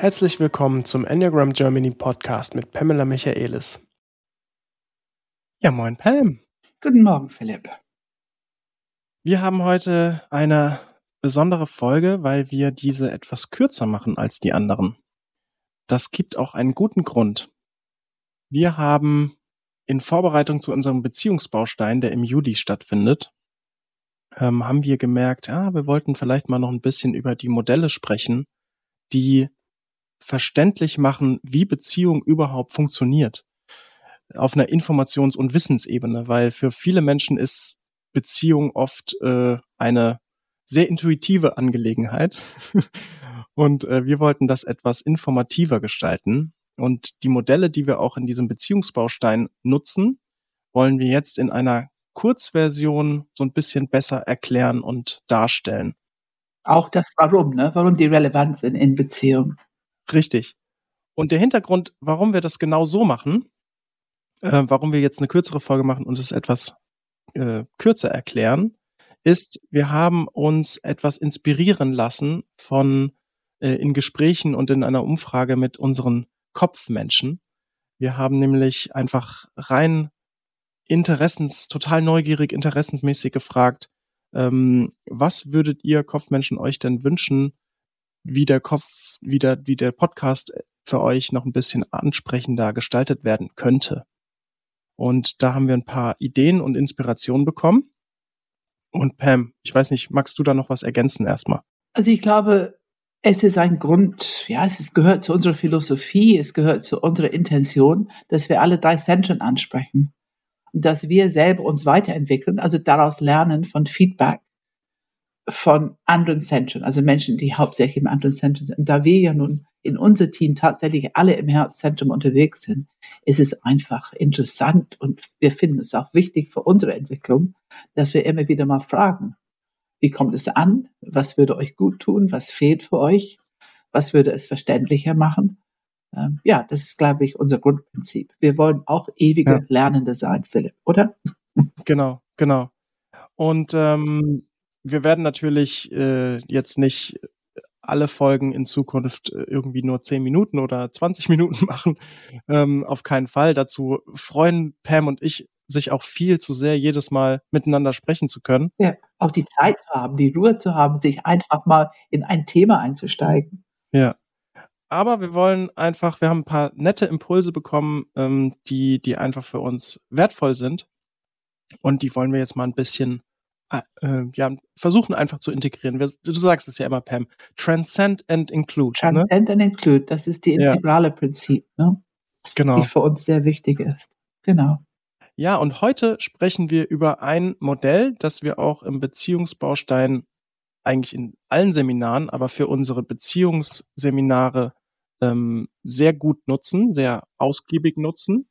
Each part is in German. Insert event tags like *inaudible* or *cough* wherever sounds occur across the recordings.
Herzlich willkommen zum Enneagram Germany Podcast mit Pamela Michaelis. Ja, moin Pam. Guten Morgen, Philipp. Wir haben heute eine besondere Folge, weil wir diese etwas kürzer machen als die anderen. Das gibt auch einen guten Grund. Wir haben in Vorbereitung zu unserem Beziehungsbaustein, der im Juli stattfindet, ähm, haben wir gemerkt, ja, wir wollten vielleicht mal noch ein bisschen über die Modelle sprechen, die verständlich machen, wie Beziehung überhaupt funktioniert. Auf einer Informations- und Wissensebene, weil für viele Menschen ist Beziehung oft äh, eine sehr intuitive Angelegenheit. *laughs* und äh, wir wollten das etwas informativer gestalten. Und die Modelle, die wir auch in diesem Beziehungsbaustein nutzen, wollen wir jetzt in einer Kurzversion so ein bisschen besser erklären und darstellen. Auch das Warum, ne? Warum die Relevanz in, in Beziehung. Richtig. Und der Hintergrund, warum wir das genau so machen, äh, warum wir jetzt eine kürzere Folge machen und es etwas äh, kürzer erklären, ist, wir haben uns etwas inspirieren lassen von äh, in Gesprächen und in einer Umfrage mit unseren Kopfmenschen. Wir haben nämlich einfach rein interessens, total neugierig, interessensmäßig gefragt, ähm, was würdet ihr Kopfmenschen euch denn wünschen, wie der Kopf, wie der, wie der Podcast für euch noch ein bisschen ansprechender gestaltet werden könnte. Und da haben wir ein paar Ideen und Inspirationen bekommen. Und Pam, ich weiß nicht, magst du da noch was ergänzen erstmal? Also ich glaube, es ist ein Grund, ja, es ist, gehört zu unserer Philosophie, es gehört zu unserer Intention, dass wir alle drei Zentren ansprechen. Und dass wir selber uns weiterentwickeln, also daraus lernen von Feedback von anderen Zentren, also Menschen, die hauptsächlich im anderen Zentrum sind. Und da wir ja nun in unser Team tatsächlich alle im Herzzentrum unterwegs sind, ist es einfach interessant und wir finden es auch wichtig für unsere Entwicklung, dass wir immer wieder mal fragen, wie kommt es an? Was würde euch gut tun? Was fehlt für euch? Was würde es verständlicher machen? Ähm, ja, das ist, glaube ich, unser Grundprinzip. Wir wollen auch ewige ja. Lernende sein, Philipp, oder? Genau, genau. Und ähm, wir werden natürlich äh, jetzt nicht alle Folgen in Zukunft äh, irgendwie nur 10 Minuten oder 20 *laughs* Minuten machen. Ähm, auf keinen Fall. Dazu freuen Pam und ich sich auch viel zu sehr, jedes Mal miteinander sprechen zu können. Ja, auch die Zeit zu haben, die Ruhe zu haben, sich einfach mal in ein Thema einzusteigen. Ja. Aber wir wollen einfach, wir haben ein paar nette Impulse bekommen, ähm, die, die einfach für uns wertvoll sind. Und die wollen wir jetzt mal ein bisschen äh, ja, versuchen einfach zu integrieren. Du sagst es ja immer, Pam. Transcend and include. Ne? Transcend ne? and include, das ist die integrale ja. Prinzip, ne? Genau. Die für uns sehr wichtig ist. Genau. Ja, und heute sprechen wir über ein Modell, das wir auch im Beziehungsbaustein eigentlich in allen Seminaren, aber für unsere Beziehungsseminare ähm, sehr gut nutzen, sehr ausgiebig nutzen.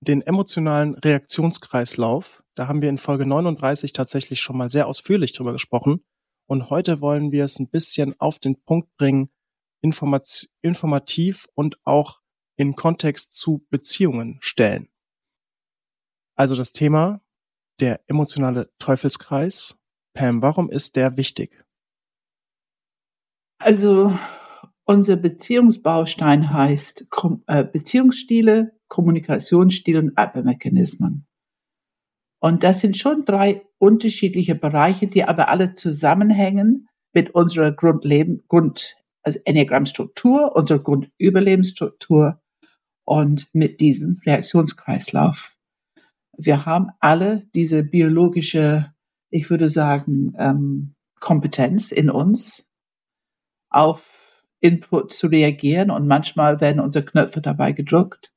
Den emotionalen Reaktionskreislauf, da haben wir in Folge 39 tatsächlich schon mal sehr ausführlich drüber gesprochen. Und heute wollen wir es ein bisschen auf den Punkt bringen, informativ und auch in Kontext zu Beziehungen stellen. Also das Thema, der emotionale Teufelskreis. Pam, warum ist der wichtig? Also unser Beziehungsbaustein heißt äh, Beziehungsstile, Kommunikationsstile und Abwehrmechanismen. Und das sind schon drei unterschiedliche Bereiche, die aber alle zusammenhängen mit unserer Grundleben, Grund, also Enneagrammstruktur, unserer Grundüberlebensstruktur und mit diesem Reaktionskreislauf. Wir haben alle diese biologische, ich würde sagen, ähm, Kompetenz in uns, auf Input zu reagieren und manchmal werden unsere Knöpfe dabei gedrückt.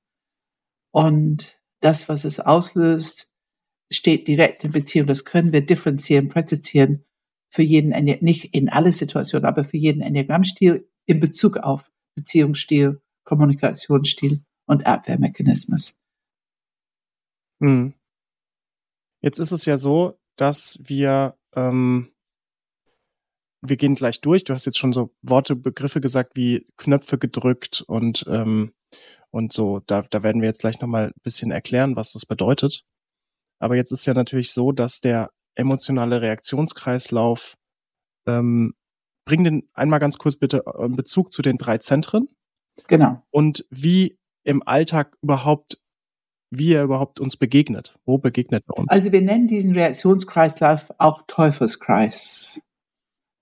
Und das, was es auslöst, steht direkt in Beziehung. Das können wir differenzieren, präzisieren für jeden, nicht in alle Situationen, aber für jeden Enneagrammstil in Bezug auf Beziehungsstil, Kommunikationsstil und Abwehrmechanismus. Hm. Jetzt ist es ja so, dass wir, ähm, wir gehen gleich durch. Du hast jetzt schon so Worte, Begriffe gesagt wie Knöpfe gedrückt und ähm, und so. Da, da werden wir jetzt gleich nochmal ein bisschen erklären, was das bedeutet. Aber jetzt ist ja natürlich so, dass der emotionale Reaktionskreislauf, ähm, bring den einmal ganz kurz bitte in Bezug zu den drei Zentren. Genau. Und wie im Alltag überhaupt, wie er überhaupt uns begegnet. Wo begegnet er uns? Also wir nennen diesen Reaktionskreislauf auch Teufelskreis.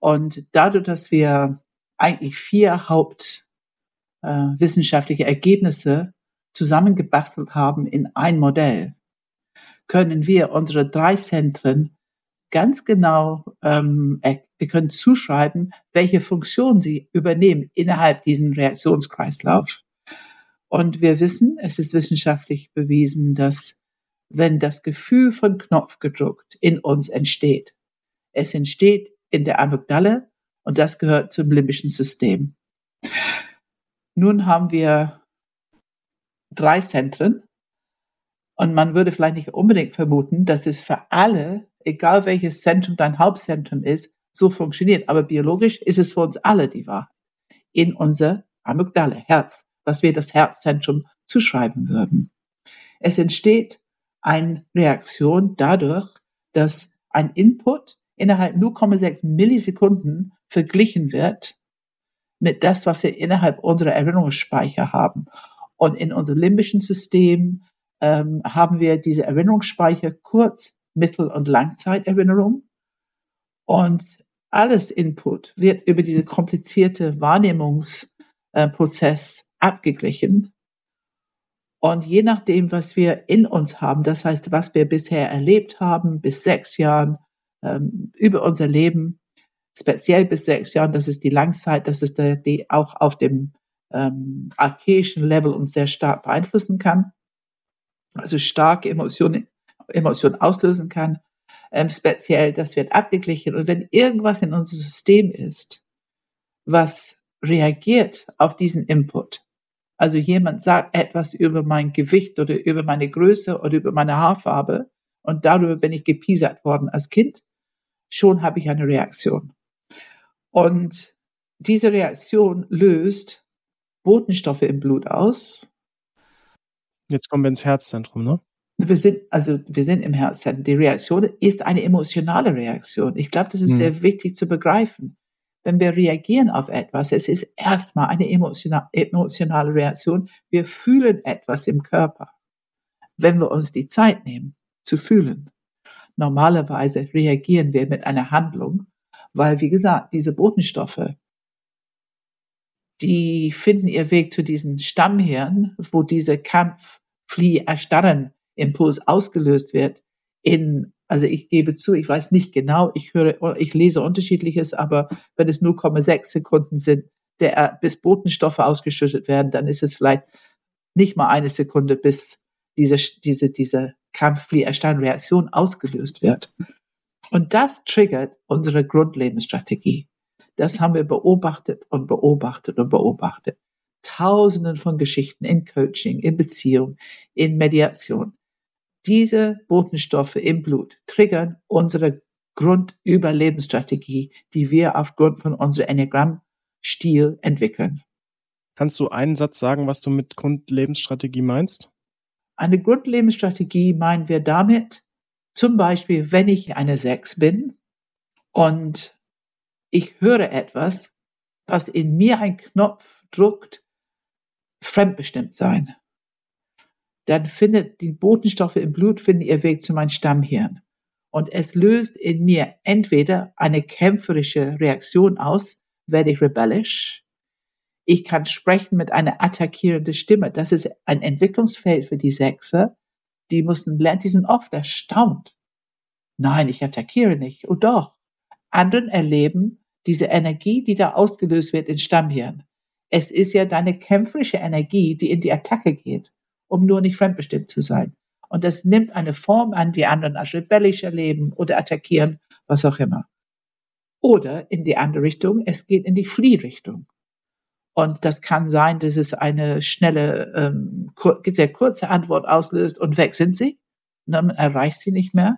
Und dadurch, dass wir eigentlich vier hauptwissenschaftliche äh, Ergebnisse zusammengebastelt haben in ein Modell, können wir unsere drei Zentren ganz genau, ähm, wir können zuschreiben, welche Funktion sie übernehmen innerhalb diesen Reaktionskreislauf. Und wir wissen, es ist wissenschaftlich bewiesen, dass wenn das Gefühl von Knopf gedruckt in uns entsteht, es entsteht in der Amygdala und das gehört zum limbischen System. Nun haben wir drei Zentren und man würde vielleicht nicht unbedingt vermuten, dass es für alle, egal welches Zentrum dein Hauptzentrum ist, so funktioniert. Aber biologisch ist es für uns alle die Wahrheit. In unser Amygdala, Herz, was wir das Herzzentrum zuschreiben würden. Es entsteht eine Reaktion dadurch, dass ein Input innerhalb 0,6 Millisekunden verglichen wird mit das, was wir innerhalb unserer Erinnerungsspeicher haben. Und in unserem limbischen System ähm, haben wir diese Erinnerungsspeicher Kurz-, Mittel- und Langzeiterinnerung. Und alles Input wird über diese komplizierte Wahrnehmungsprozess abgeglichen. Und je nachdem, was wir in uns haben, das heißt, was wir bisher erlebt haben, bis sechs Jahren, ähm, über unser Leben, speziell bis sechs Jahren, das ist die Langzeit, das ist der, die auch auf dem ähm, archaischen Level uns sehr stark beeinflussen kann, also starke Emotionen, Emotionen auslösen kann. Ähm, speziell, das wird abgeglichen. Und wenn irgendwas in unserem System ist, was reagiert auf diesen Input, also jemand sagt etwas über mein Gewicht oder über meine Größe oder über meine Haarfarbe und darüber bin ich gepiesert worden als Kind, schon habe ich eine Reaktion. Und diese Reaktion löst Botenstoffe im Blut aus. Jetzt kommen wir ins Herzzentrum, ne? Wir sind, also, wir sind im Herzzentrum. Die Reaktion ist eine emotionale Reaktion. Ich glaube, das ist hm. sehr wichtig zu begreifen wenn wir reagieren auf etwas, es ist erstmal eine emotionale Reaktion. Wir fühlen etwas im Körper, wenn wir uns die Zeit nehmen zu fühlen. Normalerweise reagieren wir mit einer Handlung, weil, wie gesagt, diese Botenstoffe, die finden ihr Weg zu diesen Stammhirn, wo diese Kampf, Flieh, Erstarren Impuls ausgelöst wird in also ich gebe zu, ich weiß nicht genau, ich höre, ich lese unterschiedliches, aber wenn es 0,6 Sekunden sind, der, bis Botenstoffe ausgeschüttet werden, dann ist es vielleicht nicht mal eine Sekunde, bis diese, diese, diese Kampffliehersteinreaktion ausgelöst wird. Und das triggert unsere Grundlebensstrategie. Das haben wir beobachtet und beobachtet und beobachtet. Tausenden von Geschichten in Coaching, in Beziehung, in Mediation diese Botenstoffe im Blut triggern unsere Grundüberlebensstrategie, die wir aufgrund von unserem Enneagramm-Stil entwickeln. Kannst du einen Satz sagen, was du mit Grundlebensstrategie meinst? Eine Grundlebensstrategie meinen wir damit, zum Beispiel, wenn ich eine Sechs bin und ich höre etwas, was in mir ein Knopf druckt, fremdbestimmt sein dann findet die Botenstoffe im Blut finden ihr Weg zu meinem Stammhirn. Und es löst in mir entweder eine kämpferische Reaktion aus, werde ich rebellisch. Ich kann sprechen mit einer attackierenden Stimme. Das ist ein Entwicklungsfeld für die Sechser. Die mussten lernen, die sind oft erstaunt. Nein, ich attackiere nicht. Oh doch. Anderen erleben diese Energie, die da ausgelöst wird in Stammhirn. Es ist ja deine kämpferische Energie, die in die Attacke geht um nur nicht fremdbestimmt zu sein. Und das nimmt eine Form an, die anderen als rebellisch erleben oder attackieren, was auch immer. Oder in die andere Richtung, es geht in die Fliehrichtung. Und das kann sein, dass es eine schnelle, ähm, sehr kurze Antwort auslöst und weg sind sie. Und dann erreicht sie nicht mehr.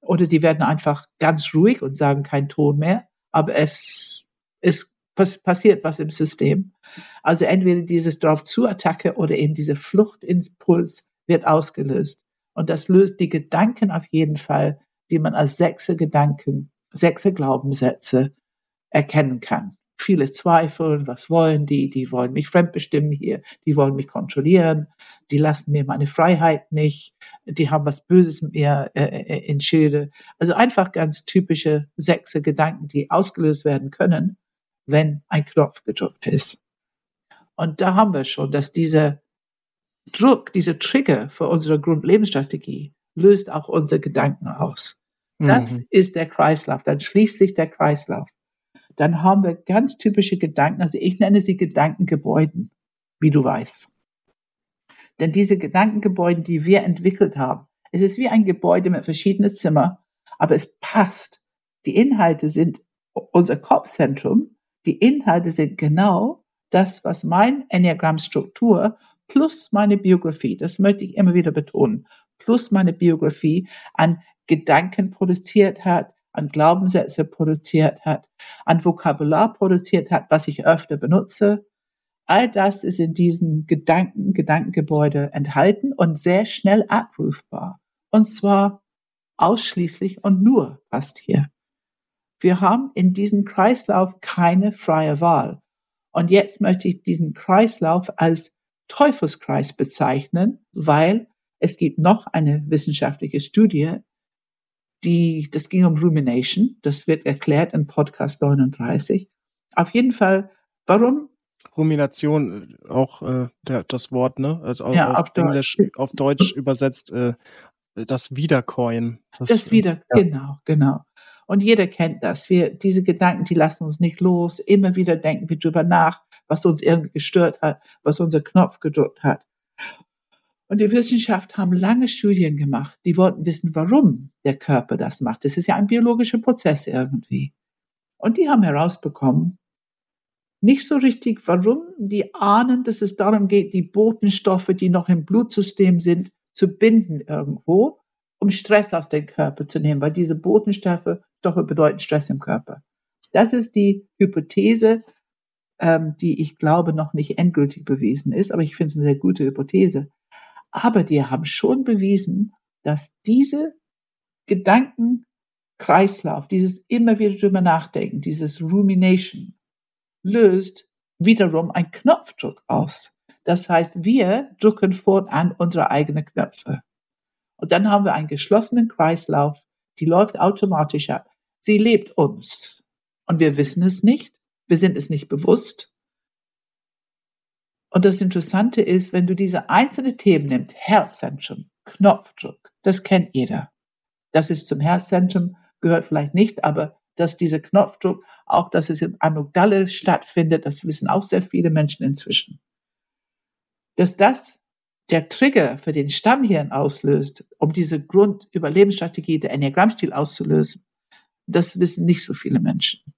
Oder die werden einfach ganz ruhig und sagen kein Ton mehr. Aber es ist passiert was im System. Also entweder dieses drauf zu Attacke oder eben diese Fluchtimpuls wird ausgelöst. Und das löst die Gedanken auf jeden Fall, die man als sechse Gedanken, sechse Glaubenssätze erkennen kann. Viele Zweifel, was wollen die? Die wollen mich fremdbestimmen hier, die wollen mich kontrollieren, die lassen mir meine Freiheit nicht, die haben was Böses mit mir äh, äh in Schilde. Also einfach ganz typische sechse Gedanken, die ausgelöst werden können, wenn ein Knopf gedrückt ist. Und da haben wir schon, dass dieser Druck, dieser Trigger für unsere Grundlebensstrategie löst auch unsere Gedanken aus. Das mhm. ist der Kreislauf. Dann schließt sich der Kreislauf. Dann haben wir ganz typische Gedanken. Also ich nenne sie Gedankengebäuden, wie du weißt. Denn diese Gedankengebäude, die wir entwickelt haben, es ist wie ein Gebäude mit verschiedenen Zimmern, aber es passt. Die Inhalte sind unser Kopfzentrum. Die Inhalte sind genau das, was mein Enneagramm-Struktur plus meine Biografie, das möchte ich immer wieder betonen, plus meine Biografie an Gedanken produziert hat, an Glaubenssätze produziert hat, an Vokabular produziert hat, was ich öfter benutze. All das ist in diesen Gedanken, Gedankengebäude enthalten und sehr schnell abrufbar. Und zwar ausschließlich und nur fast hier. Wir haben in diesem Kreislauf keine freie Wahl. Und jetzt möchte ich diesen Kreislauf als Teufelskreis bezeichnen, weil es gibt noch eine wissenschaftliche Studie, die, das ging um Rumination. Das wird erklärt in Podcast 39. Auf jeden Fall, warum? Rumination, äh, auch äh, der, das Wort, ne? Also ja, auf, auf Englisch, Deutsch. auf Deutsch übersetzt, äh, das Wiederkäuen. Das, das Wieder, ja. genau, genau. Und jeder kennt das. Wir, diese Gedanken, die lassen uns nicht los. Immer wieder denken wir drüber nach, was uns irgendwie gestört hat, was unser Knopf gedrückt hat. Und die Wissenschaft haben lange Studien gemacht. Die wollten wissen, warum der Körper das macht. Das ist ja ein biologischer Prozess irgendwie. Und die haben herausbekommen, nicht so richtig, warum die ahnen, dass es darum geht, die Botenstoffe, die noch im Blutsystem sind, zu binden irgendwo, um Stress aus dem Körper zu nehmen, weil diese Botenstoffe doch bedeuten Stress im Körper. Das ist die Hypothese, ähm, die ich glaube noch nicht endgültig bewiesen ist, aber ich finde es eine sehr gute Hypothese. Aber die haben schon bewiesen, dass diese Gedankenkreislauf, dieses immer wieder drüber nachdenken, dieses Rumination, löst wiederum ein Knopfdruck aus. Das heißt, wir drücken fortan unsere eigenen Knöpfe. Und dann haben wir einen geschlossenen Kreislauf, die läuft automatisch ab. Sie lebt uns. Und wir wissen es nicht, wir sind es nicht bewusst, und das Interessante ist, wenn du diese einzelnen Themen nimmst, Herzzentrum, Knopfdruck, das kennt jeder. Das ist zum Herzzentrum, gehört vielleicht nicht, aber dass dieser Knopfdruck, auch dass es im Amygdala stattfindet, das wissen auch sehr viele Menschen inzwischen. Dass das der Trigger für den Stammhirn auslöst, um diese Grundüberlebensstrategie der Enneagrammstil auszulösen, das wissen nicht so viele Menschen.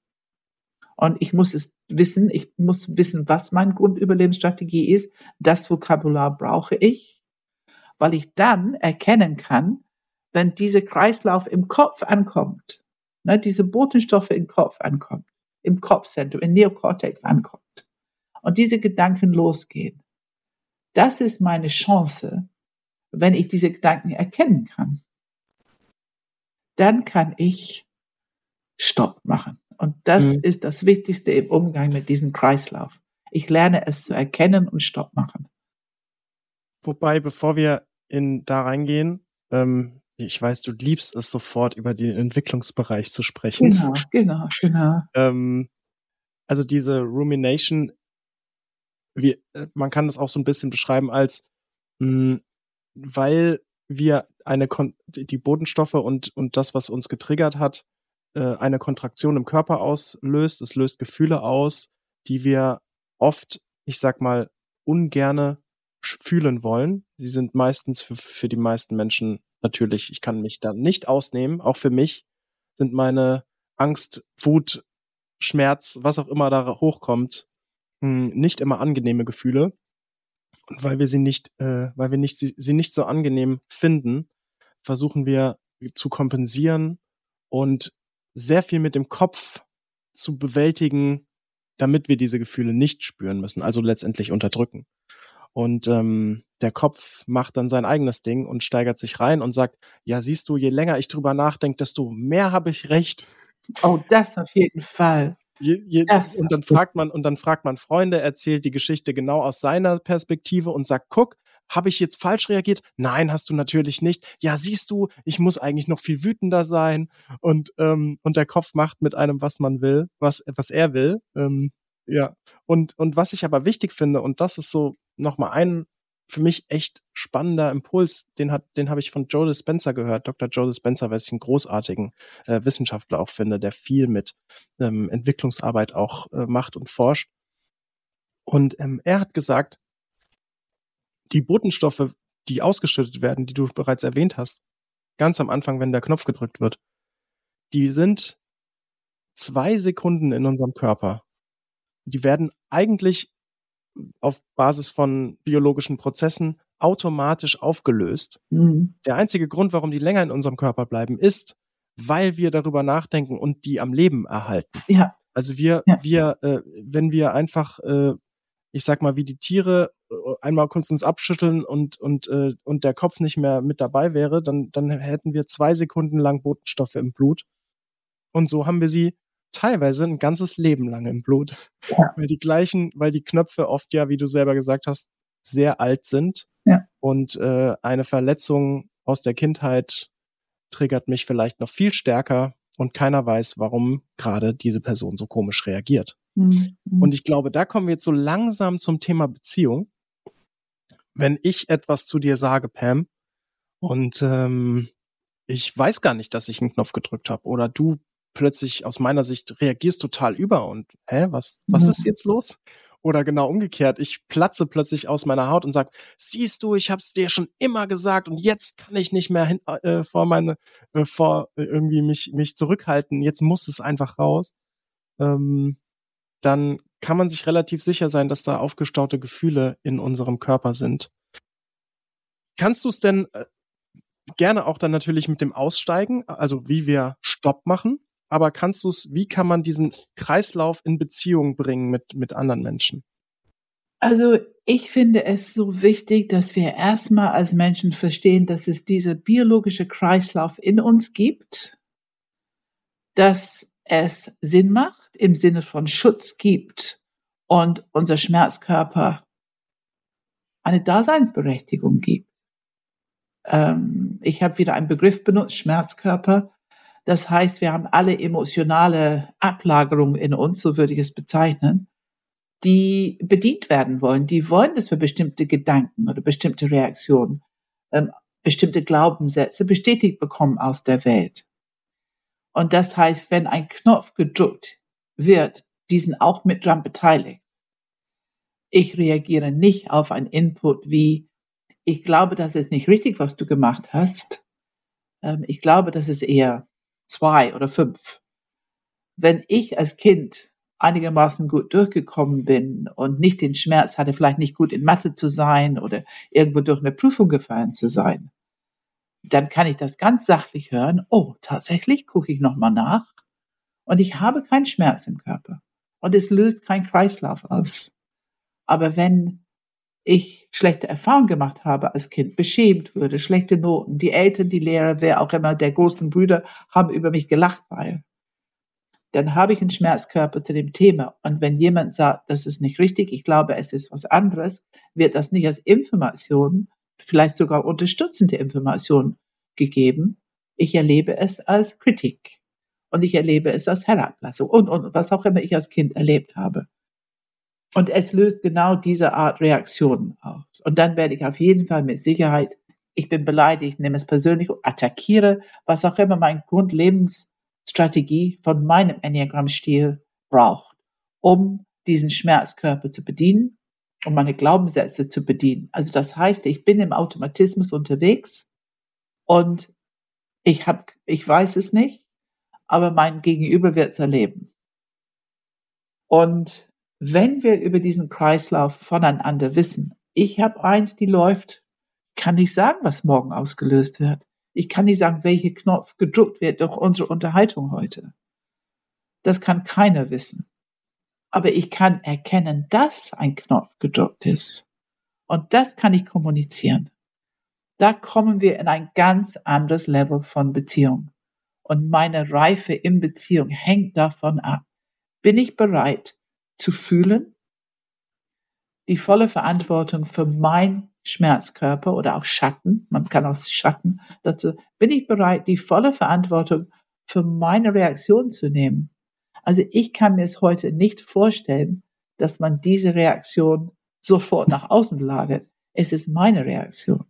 Und ich muss es wissen, ich muss wissen, was meine Grundüberlebensstrategie ist. Das Vokabular brauche ich, weil ich dann erkennen kann, wenn dieser Kreislauf im Kopf ankommt, ne, diese Botenstoffe im Kopf ankommt, im Kopfzentrum, im Neokortex ankommt und diese Gedanken losgehen. Das ist meine Chance, wenn ich diese Gedanken erkennen kann. Dann kann ich Stopp machen. Und das mhm. ist das Wichtigste im Umgang mit diesem Kreislauf. Ich lerne es zu erkennen und Stopp machen. Wobei, bevor wir in da reingehen, ähm, ich weiß, du liebst es sofort über den Entwicklungsbereich zu sprechen. Genau, genau, genau. ähm, also diese Rumination, wie, äh, man kann das auch so ein bisschen beschreiben als, mh, hm, weil wir eine Kon die Bodenstoffe und und das, was uns getriggert hat, äh, eine Kontraktion im Körper auslöst. Es löst Gefühle aus, die wir oft, ich sag mal, ungerne fühlen wollen. Die sind meistens für, für die meisten Menschen natürlich, ich kann mich da nicht ausnehmen. Auch für mich sind meine Angst, Wut, Schmerz, was auch immer da hochkommt, hm, nicht immer angenehme Gefühle. Und weil wir sie nicht, äh, weil wir nicht, sie, sie nicht so angenehm finden, versuchen wir zu kompensieren und sehr viel mit dem Kopf zu bewältigen, damit wir diese Gefühle nicht spüren müssen, also letztendlich unterdrücken. Und ähm, der Kopf macht dann sein eigenes Ding und steigert sich rein und sagt, ja, siehst du, je länger ich drüber nachdenke, desto mehr habe ich recht. Oh, das auf jeden Fall. Je, je, und dann fragt man, und dann fragt man Freunde, erzählt die Geschichte genau aus seiner Perspektive und sagt, guck, habe ich jetzt falsch reagiert? Nein, hast du natürlich nicht. Ja, siehst du, ich muss eigentlich noch viel wütender sein. Und, ähm, und der Kopf macht mit einem, was man will, was, was er will. Ähm, ja. Und, und was ich aber wichtig finde, und das ist so nochmal ein für mich echt spannender Impuls, den hat, den habe ich von Joe Dispenza gehört, Dr. Joe Dispenza, weil ich einen großartigen äh, Wissenschaftler auch finde, der viel mit ähm, Entwicklungsarbeit auch äh, macht und forscht. Und ähm, er hat gesagt, die Botenstoffe, die ausgeschüttet werden, die du bereits erwähnt hast, ganz am Anfang, wenn der Knopf gedrückt wird, die sind zwei Sekunden in unserem Körper. Die werden eigentlich auf Basis von biologischen Prozessen automatisch aufgelöst. Mhm. Der einzige Grund, warum die länger in unserem Körper bleiben, ist, weil wir darüber nachdenken und die am Leben erhalten. Ja. Also wir, ja. wir, äh, wenn wir einfach, äh, ich sag mal, wie die Tiere äh, einmal kurz uns abschütteln und und äh, und der Kopf nicht mehr mit dabei wäre, dann dann hätten wir zwei Sekunden lang Botenstoffe im Blut. Und so haben wir sie teilweise ein ganzes Leben lang im Blut. Ja. Weil die gleichen, weil die Knöpfe oft ja, wie du selber gesagt hast, sehr alt sind. Ja. Und äh, eine Verletzung aus der Kindheit triggert mich vielleicht noch viel stärker und keiner weiß, warum gerade diese Person so komisch reagiert. Mhm. Und ich glaube, da kommen wir jetzt so langsam zum Thema Beziehung. Wenn ich etwas zu dir sage, Pam, und ähm, ich weiß gar nicht, dass ich einen Knopf gedrückt habe, oder du plötzlich aus meiner Sicht reagierst total über und hä, was, was ja. ist jetzt los? Oder genau umgekehrt, ich platze plötzlich aus meiner Haut und sag, siehst du, ich hab's dir schon immer gesagt und jetzt kann ich nicht mehr hin, äh, vor meine, äh, vor äh, irgendwie mich, mich zurückhalten, jetzt muss es einfach raus. Ähm, dann kann man sich relativ sicher sein, dass da aufgestaute Gefühle in unserem Körper sind. Kannst du es denn äh, gerne auch dann natürlich mit dem Aussteigen, also wie wir Stopp machen, aber kannst du es, wie kann man diesen Kreislauf in Beziehung bringen mit, mit anderen Menschen? Also ich finde es so wichtig, dass wir erstmal als Menschen verstehen, dass es diese biologische Kreislauf in uns gibt, dass es Sinn macht im Sinne von Schutz gibt und unser Schmerzkörper eine Daseinsberechtigung gibt. Ähm, ich habe wieder einen Begriff benutzt, Schmerzkörper. Das heißt, wir haben alle emotionale Ablagerungen in uns, so würde ich es bezeichnen, die bedient werden wollen. Die wollen, dass wir bestimmte Gedanken oder bestimmte Reaktionen, ähm, bestimmte Glaubenssätze bestätigt bekommen aus der Welt. Und das heißt, wenn ein Knopf gedrückt wird, die sind auch mit dran beteiligt. Ich reagiere nicht auf ein Input wie, ich glaube, das ist nicht richtig, was du gemacht hast. Ähm, ich glaube, das ist eher zwei oder fünf. Wenn ich als Kind einigermaßen gut durchgekommen bin und nicht den Schmerz hatte, vielleicht nicht gut in Mathe zu sein oder irgendwo durch eine Prüfung gefallen zu sein, dann kann ich das ganz sachlich hören. Oh, tatsächlich gucke ich nochmal nach und ich habe keinen Schmerz im Körper und es löst keinen Kreislauf aus. Aber wenn ich schlechte Erfahrungen gemacht habe als Kind, beschämt würde, schlechte Noten, die Eltern, die Lehrer, wer auch immer, der großen Brüder haben über mich gelacht, weil dann habe ich einen Schmerzkörper zu dem Thema. Und wenn jemand sagt, das ist nicht richtig, ich glaube, es ist was anderes, wird das nicht als Information, vielleicht sogar unterstützende Information gegeben. Ich erlebe es als Kritik und ich erlebe es als Herablassung und, und was auch immer ich als Kind erlebt habe. Und es löst genau diese Art Reaktionen aus. Und dann werde ich auf jeden Fall mit Sicherheit, ich bin beleidigt, nehme es persönlich, attackiere, was auch immer mein Grundlebensstrategie von meinem Enneagramm-Stil braucht, um diesen Schmerzkörper zu bedienen, um meine Glaubenssätze zu bedienen. Also das heißt, ich bin im Automatismus unterwegs und ich habe, ich weiß es nicht, aber mein Gegenüber wird es erleben. Und wenn wir über diesen Kreislauf voneinander wissen, ich habe eins, die läuft, kann nicht sagen, was morgen ausgelöst wird. Ich kann nicht sagen, welcher Knopf gedruckt wird durch unsere Unterhaltung heute. Das kann keiner wissen. Aber ich kann erkennen, dass ein Knopf gedruckt ist. Und das kann ich kommunizieren. Da kommen wir in ein ganz anderes Level von Beziehung. Und meine Reife in Beziehung hängt davon ab, bin ich bereit zu fühlen, die volle Verantwortung für mein Schmerzkörper oder auch Schatten, man kann auch Schatten dazu, bin ich bereit, die volle Verantwortung für meine Reaktion zu nehmen. Also ich kann mir es heute nicht vorstellen, dass man diese Reaktion sofort nach außen lagert. Es ist meine Reaktion.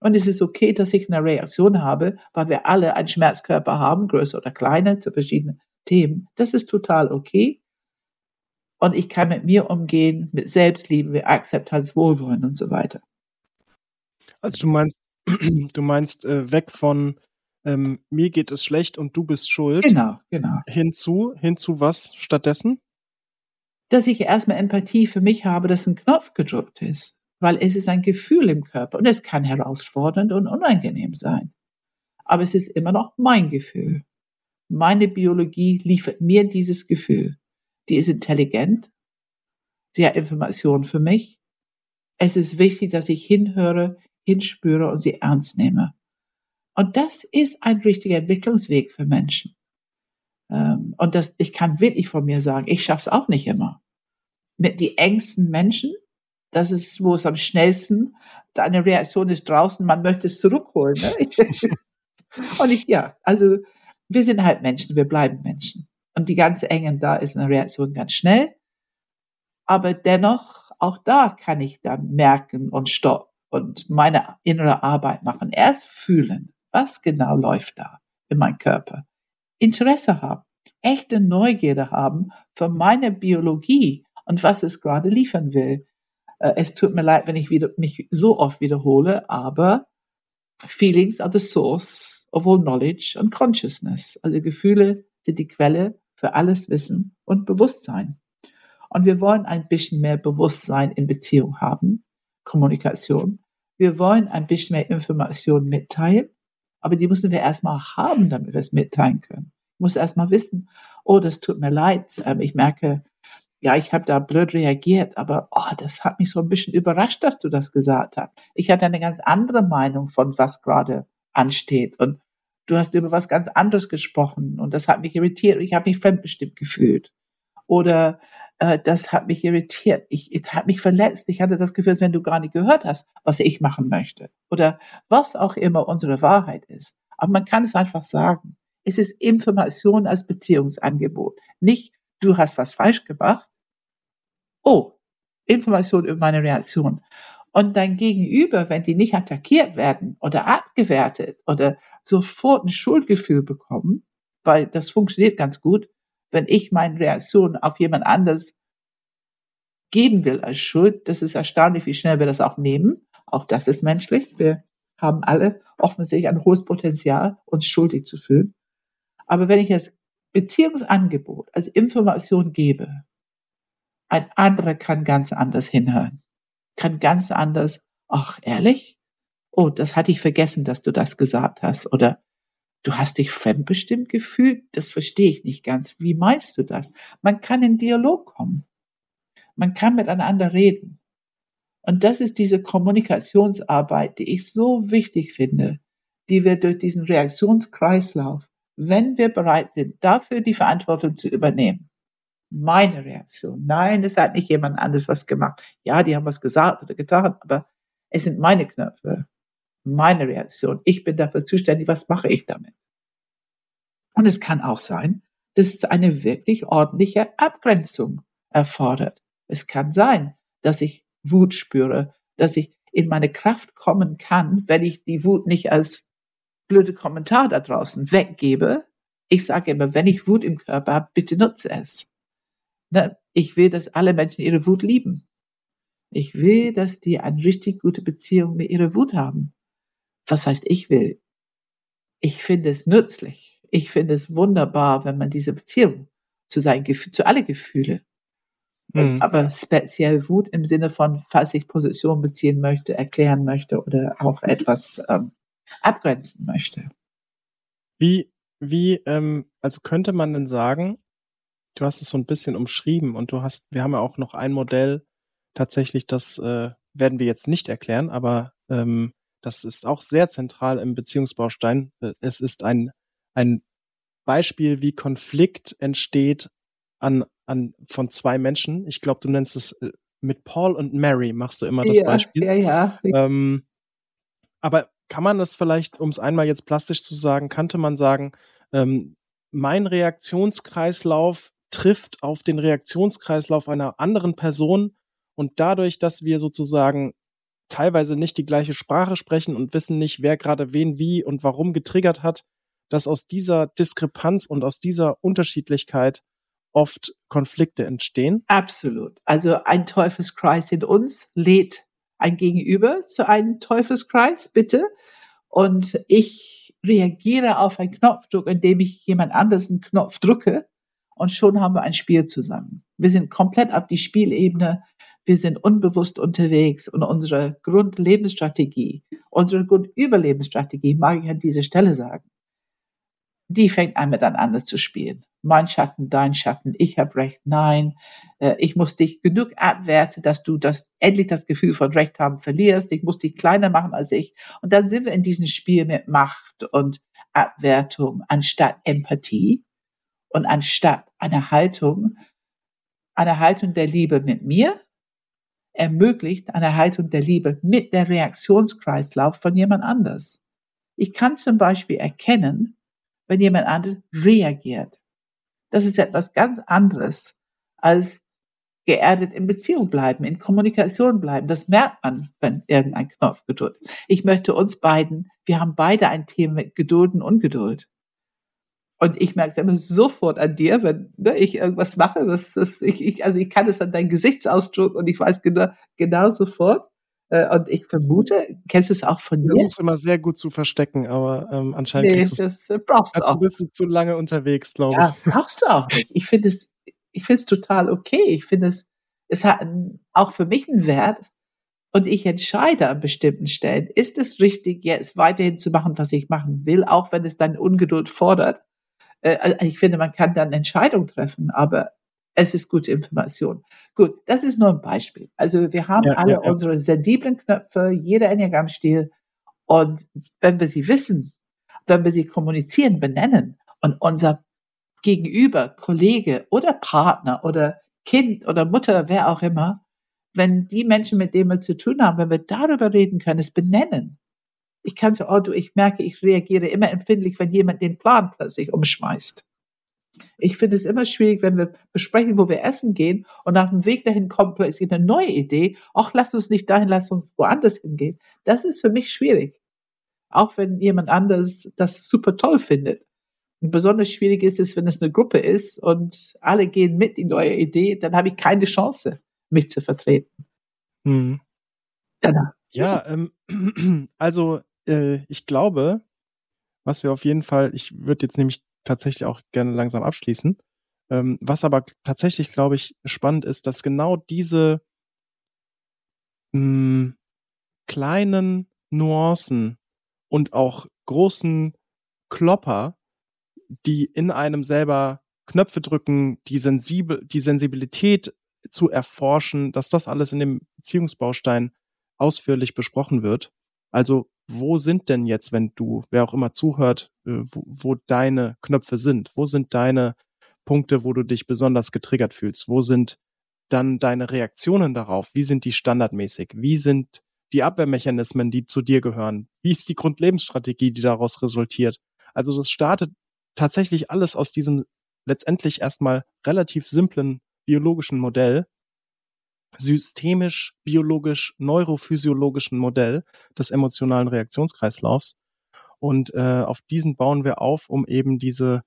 Und es ist okay, dass ich eine Reaktion habe, weil wir alle einen Schmerzkörper haben, größer oder kleiner, zu verschiedenen Themen. Das ist total okay. Und ich kann mit mir umgehen, mit Selbstliebe, Akzeptanz, Wohlwollen und so weiter. Also du meinst, *clears throat* du meinst äh, weg von ähm, mir geht es schlecht und du bist schuld. Genau, genau. Hinzu, hinzu was stattdessen? Dass ich erstmal Empathie für mich habe, dass ein Knopf gedrückt ist weil es ist ein Gefühl im Körper und es kann herausfordernd und unangenehm sein. Aber es ist immer noch mein Gefühl. Meine Biologie liefert mir dieses Gefühl. Die ist intelligent. Sie hat Informationen für mich. Es ist wichtig, dass ich hinhöre, hinspüre und sie ernst nehme. Und das ist ein richtiger Entwicklungsweg für Menschen. Ähm, und das, ich kann wirklich von mir sagen, ich schaffe es auch nicht immer. Mit die engsten Menschen das ist, wo es am schnellsten, deine Reaktion ist draußen, man möchte es zurückholen. Ne? *laughs* und ich, ja, also wir sind halt Menschen, wir bleiben Menschen. Und die ganz engen, da ist eine Reaktion ganz schnell. Aber dennoch, auch da kann ich dann merken und stopp und meine innere Arbeit machen. Erst fühlen, was genau läuft da in meinem Körper. Interesse haben, echte Neugierde haben für meine Biologie und was es gerade liefern will. Äh, es tut mir leid, wenn ich wieder, mich so oft wiederhole, aber Feelings are the source of all knowledge and consciousness. Also Gefühle sind die Quelle für alles Wissen und Bewusstsein. Und wir wollen ein bisschen mehr Bewusstsein in Beziehung haben, Kommunikation. Wir wollen ein bisschen mehr Information mitteilen, aber die müssen wir erstmal haben, damit wir es mitteilen können. Ich muss erstmal wissen, oh, das tut mir leid. Ähm, ich merke, ja, ich habe da blöd reagiert, aber oh, das hat mich so ein bisschen überrascht, dass du das gesagt hast. Ich hatte eine ganz andere Meinung von was gerade ansteht und du hast über was ganz anderes gesprochen und das hat mich irritiert. Ich habe mich fremdbestimmt gefühlt oder äh, das hat mich irritiert. Ich, es hat mich verletzt. Ich hatte das Gefühl, als wenn du gar nicht gehört hast, was ich machen möchte oder was auch immer unsere Wahrheit ist. Aber man kann es einfach sagen. Es ist Information als Beziehungsangebot, nicht du hast was falsch gemacht. Oh, Information über meine Reaktion. Und dein Gegenüber, wenn die nicht attackiert werden oder abgewertet oder sofort ein Schuldgefühl bekommen, weil das funktioniert ganz gut, wenn ich meine Reaktion auf jemand anders geben will als Schuld, das ist erstaunlich, wie schnell wir das auch nehmen. Auch das ist menschlich. Wir haben alle offensichtlich ein hohes Potenzial, uns schuldig zu fühlen. Aber wenn ich es Beziehungsangebot als Information gebe, ein anderer kann ganz anders hinhören, kann ganz anders, ach ehrlich, oh, das hatte ich vergessen, dass du das gesagt hast, oder du hast dich fremdbestimmt gefühlt, das verstehe ich nicht ganz. Wie meinst du das? Man kann in Dialog kommen. Man kann miteinander reden. Und das ist diese Kommunikationsarbeit, die ich so wichtig finde, die wir durch diesen Reaktionskreislauf wenn wir bereit sind, dafür die Verantwortung zu übernehmen. Meine Reaktion. Nein, es hat nicht jemand anderes was gemacht. Ja, die haben was gesagt oder getan, aber es sind meine Knöpfe, meine Reaktion. Ich bin dafür zuständig, was mache ich damit? Und es kann auch sein, dass es eine wirklich ordentliche Abgrenzung erfordert. Es kann sein, dass ich Wut spüre, dass ich in meine Kraft kommen kann, wenn ich die Wut nicht als blöde Kommentar da draußen weggebe. Ich sage immer, wenn ich Wut im Körper habe, bitte nutze es. Ne? Ich will, dass alle Menschen ihre Wut lieben. Ich will, dass die eine richtig gute Beziehung mit ihrer Wut haben. Was heißt, ich will? Ich finde es nützlich. Ich finde es wunderbar, wenn man diese Beziehung zu seinen Gefühlen, zu alle Gefühle, mhm. aber speziell Wut im Sinne von, falls ich Position beziehen möchte, erklären möchte oder auch etwas ähm, abgrenzen möchte. Wie, wie, ähm, also könnte man denn sagen, du hast es so ein bisschen umschrieben und du hast, wir haben ja auch noch ein Modell, tatsächlich, das äh, werden wir jetzt nicht erklären, aber ähm, das ist auch sehr zentral im Beziehungsbaustein. Äh, es ist ein, ein Beispiel, wie Konflikt entsteht an, an von zwei Menschen. Ich glaube, du nennst es äh, mit Paul und Mary machst du immer das ja, Beispiel. Ja, ja. Ähm, aber kann man das vielleicht, um es einmal jetzt plastisch zu sagen, könnte man sagen, ähm, mein Reaktionskreislauf trifft auf den Reaktionskreislauf einer anderen Person und dadurch, dass wir sozusagen teilweise nicht die gleiche Sprache sprechen und wissen nicht, wer gerade wen wie und warum getriggert hat, dass aus dieser Diskrepanz und aus dieser Unterschiedlichkeit oft Konflikte entstehen? Absolut. Also ein Teufelskreis in uns lädt ein Gegenüber zu einem Teufelskreis, bitte. Und ich reagiere auf einen Knopfdruck, indem ich jemand anders einen Knopf drücke. Und schon haben wir ein Spiel zusammen. Wir sind komplett auf die Spielebene. Wir sind unbewusst unterwegs und unsere Grundlebensstrategie, unsere Grundüberlebensstrategie, mag ich an dieser Stelle sagen, die fängt an miteinander zu spielen. Mein Schatten, dein Schatten, ich habe Recht, nein, äh, ich muss dich genug abwerten, dass du das endlich das Gefühl von Recht haben verlierst. Ich muss dich kleiner machen als ich. Und dann sind wir in diesem Spiel mit Macht und Abwertung anstatt Empathie und anstatt einer Haltung, einer Haltung der Liebe mit mir, ermöglicht eine Haltung der Liebe mit der Reaktionskreislauf von jemand anders. Ich kann zum Beispiel erkennen, wenn jemand anderes reagiert. Das ist etwas ganz anderes als geerdet in Beziehung bleiben, in Kommunikation bleiben. Das merkt man, wenn irgendein Knopf geduld. Ich möchte uns beiden, wir haben beide ein Thema mit Geduld und Ungeduld. Und ich merke es immer sofort an dir, wenn ne, ich irgendwas mache. Das, das, ich, ich, also ich kann es an deinem Gesichtsausdruck und ich weiß genau, genau sofort, äh, und ich vermute, kennst du es auch von dir? Ich versuche immer sehr gut zu verstecken, aber ähm, anscheinend nee, das äh, brauchst du also auch. bist du zu lange unterwegs, glaube ja, ich. Ja, brauchst du auch nicht. Ich finde es, ich finde es total okay. Ich finde es, es hat auch für mich einen Wert. Und ich entscheide an bestimmten Stellen, ist es richtig, jetzt weiterhin zu machen, was ich machen will, auch wenn es dann Ungeduld fordert. Also ich finde, man kann dann Entscheidungen treffen, aber es ist gute Information. Gut, das ist nur ein Beispiel. Also wir haben ja, alle ja, ja. unsere sensiblen Knöpfe, jeder Enneagramm-Stil. Und wenn wir sie wissen, wenn wir sie kommunizieren, benennen und unser Gegenüber, Kollege oder Partner oder Kind oder Mutter, wer auch immer, wenn die Menschen, mit denen wir zu tun haben, wenn wir darüber reden können, es benennen. Ich kann so, oh du, ich merke, ich reagiere immer empfindlich, wenn jemand den Plan plötzlich umschmeißt. Ich finde es immer schwierig, wenn wir besprechen, wo wir essen gehen und nach dem Weg dahin kommt plötzlich eine neue Idee. Ach, lass uns nicht dahin, lass uns woanders hingehen. Das ist für mich schwierig. Auch wenn jemand anders das super toll findet. Und besonders schwierig ist es, wenn es eine Gruppe ist und alle gehen mit in neue Idee, dann habe ich keine Chance, mich zu vertreten. Hm. Danach. Ja, ähm, *clears throat* also äh, ich glaube, was wir auf jeden Fall, ich würde jetzt nämlich tatsächlich auch gerne langsam abschließen. Ähm, was aber tatsächlich, glaube ich, spannend ist, dass genau diese mh, hm, kleinen Nuancen und auch großen Klopper, die in einem selber Knöpfe drücken, die, sensibel, die Sensibilität zu erforschen, dass das alles in dem Beziehungsbaustein ausführlich besprochen wird. Also wo sind denn jetzt, wenn du, wer auch immer zuhört, äh, wo, wo deine Knöpfe sind? Wo sind deine Punkte, wo du dich besonders getriggert fühlst? Wo sind dann deine Reaktionen darauf? Wie sind die standardmäßig? Wie sind die Abwehrmechanismen, die zu dir gehören? Wie ist die Grundlebensstrategie, die daraus resultiert? Also das startet tatsächlich alles aus diesem letztendlich erstmal relativ simplen biologischen Modell, systemisch, biologisch, neurophysiologischen Modell des emotionalen Reaktionskreislaufs. Und äh, auf diesen bauen wir auf, um eben diese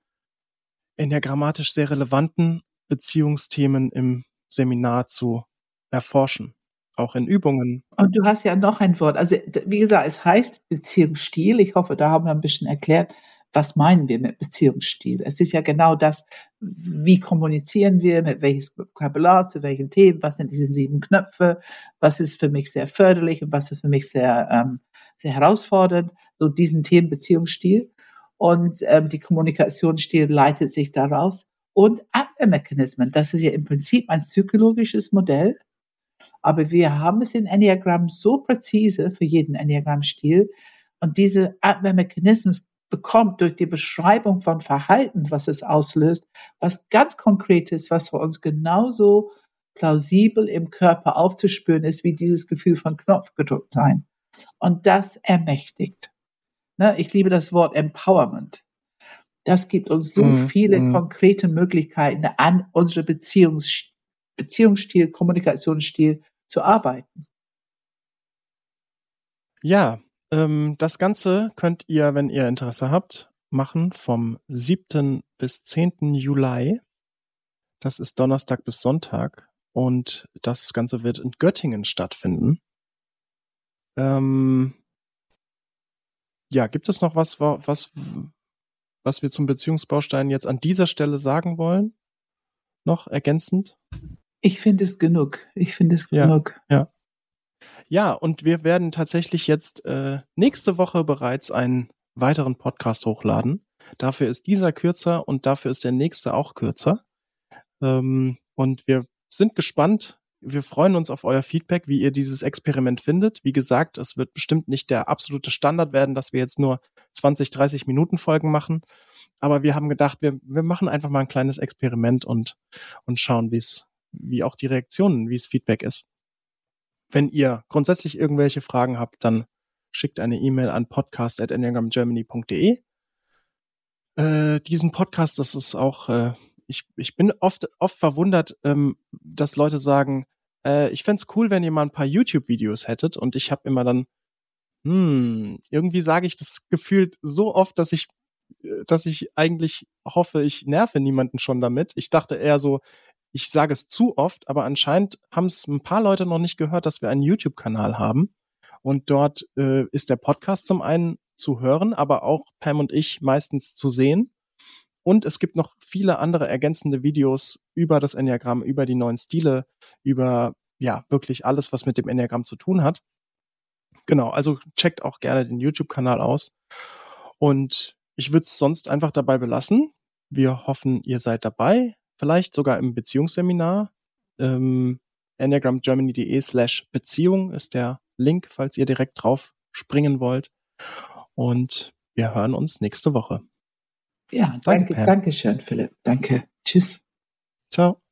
enneagrammatisch sehr relevanten Beziehungsthemen im Seminar zu erforschen. Auch in Übungen. Und du hast ja noch ein Wort. Also, wie gesagt, es heißt Beziehungsstil. Ich hoffe, da haben wir ein bisschen erklärt, was meinen wir mit Beziehungsstil? Es ist ja genau das, wie kommunizieren wir, mit welches Vokabular, zu welchen Themen, was sind diese sieben Knöpfe, was ist für mich sehr förderlich und was ist für mich sehr, ähm, sehr herausfordernd, so diesen Themen Beziehungsstil. Und ähm, die Kommunikationsstil leitet sich daraus. Und Abwehrmechanismen, das ist ja im Prinzip ein psychologisches Modell, aber wir haben es in Enneagramm so präzise für jeden Enneagramm-Stil. Und diese Abwehrmechanismen bekommt durch die Beschreibung von Verhalten, was es auslöst, was ganz Konkretes, was für uns genauso plausibel im Körper aufzuspüren ist, wie dieses Gefühl von Knopf gedrückt sein. Und das ermächtigt. Ne, ich liebe das Wort Empowerment. Das gibt uns so mm, viele mm. konkrete Möglichkeiten, an unsere Beziehungs Beziehungsstil, Kommunikationsstil zu arbeiten. Ja, ähm, das Ganze könnt ihr, wenn ihr Interesse habt, machen vom 7. bis 10. Juli. Das ist Donnerstag bis Sonntag. Und das Ganze wird in Göttingen stattfinden. Ähm, ja, gibt es noch was, was, was wir zum Beziehungsbaustein jetzt an dieser Stelle sagen wollen? Noch ergänzend? Ich finde es genug. Ich finde es ja, genug. Ja. Ja, und wir werden tatsächlich jetzt äh, nächste Woche bereits einen weiteren Podcast hochladen. Dafür ist dieser kürzer und dafür ist der nächste auch kürzer. Ähm, und wir sind gespannt. Wir freuen uns auf euer Feedback, wie ihr dieses Experiment findet. Wie gesagt, es wird bestimmt nicht der absolute Standard werden, dass wir jetzt nur 20, 30 Minuten Folgen machen. Aber wir haben gedacht, wir, wir machen einfach mal ein kleines Experiment und, und schauen, wie es, wie auch die Reaktionen, wie es Feedback ist. Wenn ihr grundsätzlich irgendwelche Fragen habt, dann schickt eine E-Mail an podcast.enneagramgermany.de. Äh, diesen Podcast, das ist auch, äh, ich, ich bin oft, oft verwundert, ähm, dass Leute sagen, äh, ich fände cool, wenn ihr mal ein paar YouTube-Videos hättet. Und ich habe immer dann, hm, irgendwie sage ich das gefühlt so oft, dass ich, äh, dass ich eigentlich hoffe, ich nerve niemanden schon damit. Ich dachte eher so, ich sage es zu oft, aber anscheinend haben es ein paar Leute noch nicht gehört, dass wir einen YouTube-Kanal haben. Und dort äh, ist der Podcast zum einen zu hören, aber auch Pam und ich meistens zu sehen. Und es gibt noch viele andere ergänzende Videos über das Enneagramm, über die neuen Stile, über ja wirklich alles, was mit dem Enneagramm zu tun hat. Genau, also checkt auch gerne den YouTube-Kanal aus. Und ich würde es sonst einfach dabei belassen. Wir hoffen, ihr seid dabei vielleicht sogar im Beziehungsseminar. Ähm, enneagramgermany.de slash Beziehung ist der Link, falls ihr direkt drauf springen wollt. Und wir hören uns nächste Woche. Ja, danke, danke, danke schön, Philipp. Danke. Tschüss. Ciao.